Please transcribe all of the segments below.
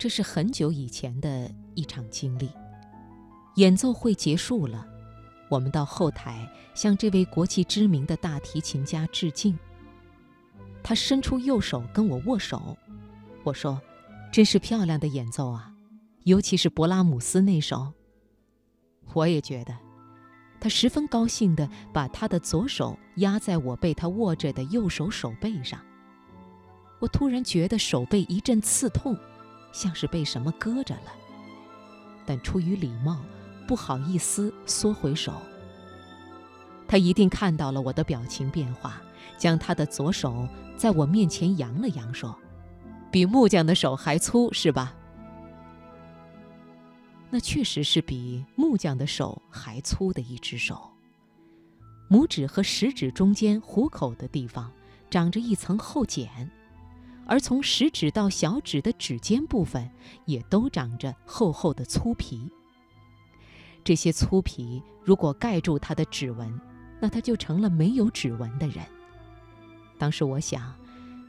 这是很久以前的一场经历。演奏会结束了，我们到后台向这位国际知名的大提琴家致敬。他伸出右手跟我握手，我说：“真是漂亮的演奏啊，尤其是勃拉姆斯那首。”我也觉得。他十分高兴地把他的左手压在我被他握着的右手手背上。我突然觉得手背一阵刺痛，像是被什么搁着了。但出于礼貌，不好意思缩回手。他一定看到了我的表情变化，将他的左手在我面前扬了扬，说：“比木匠的手还粗，是吧？”那确实是比木匠的手还粗的一只手。拇指和食指中间虎口的地方长着一层厚茧，而从食指到小指的指尖部分也都长着厚厚的粗皮。这些粗皮如果盖住他的指纹，那他就成了没有指纹的人。当时我想，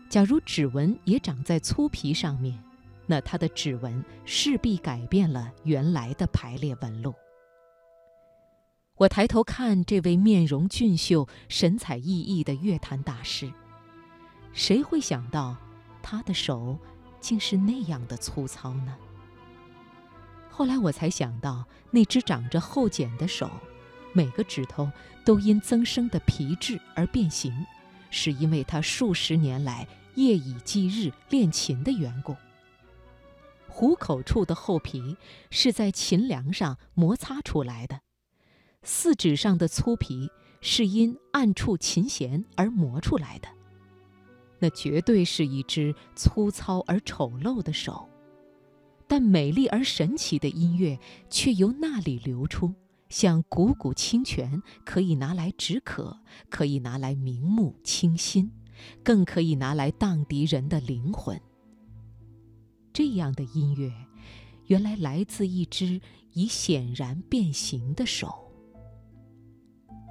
假如指纹也长在粗皮上面。那他的指纹势必改变了原来的排列纹路。我抬头看这位面容俊秀、神采奕奕的乐坛大师，谁会想到他的手竟是那样的粗糙呢？后来我才想到，那只长着厚茧的手，每个指头都因增生的皮质而变形，是因为他数十年来夜以继日练琴的缘故。虎口处的厚皮是在琴梁上摩擦出来的，四指上的粗皮是因按触琴弦而磨出来的。那绝对是一只粗糙而丑陋的手，但美丽而神奇的音乐却由那里流出，像汩汩清泉，可以拿来止渴，可以拿来明目清心，更可以拿来荡涤人的灵魂。这样的音乐，原来来自一只已显然变形的手。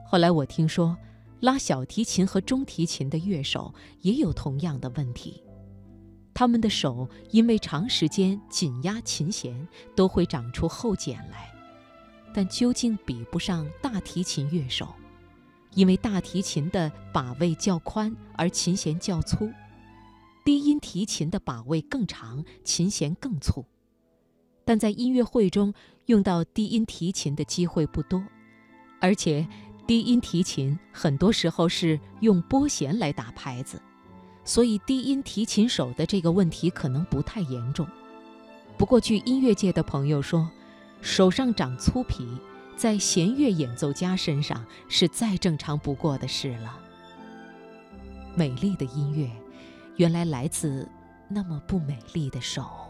后来我听说，拉小提琴和中提琴的乐手也有同样的问题，他们的手因为长时间紧压琴弦，都会长出厚茧来，但究竟比不上大提琴乐手，因为大提琴的把位较宽，而琴弦较粗。低音提琴的把位更长，琴弦更粗，但在音乐会中用到低音提琴的机会不多，而且低音提琴很多时候是用拨弦来打拍子，所以低音提琴手的这个问题可能不太严重。不过，据音乐界的朋友说，手上长粗皮，在弦乐演奏家身上是再正常不过的事了。美丽的音乐。原来来自那么不美丽的手。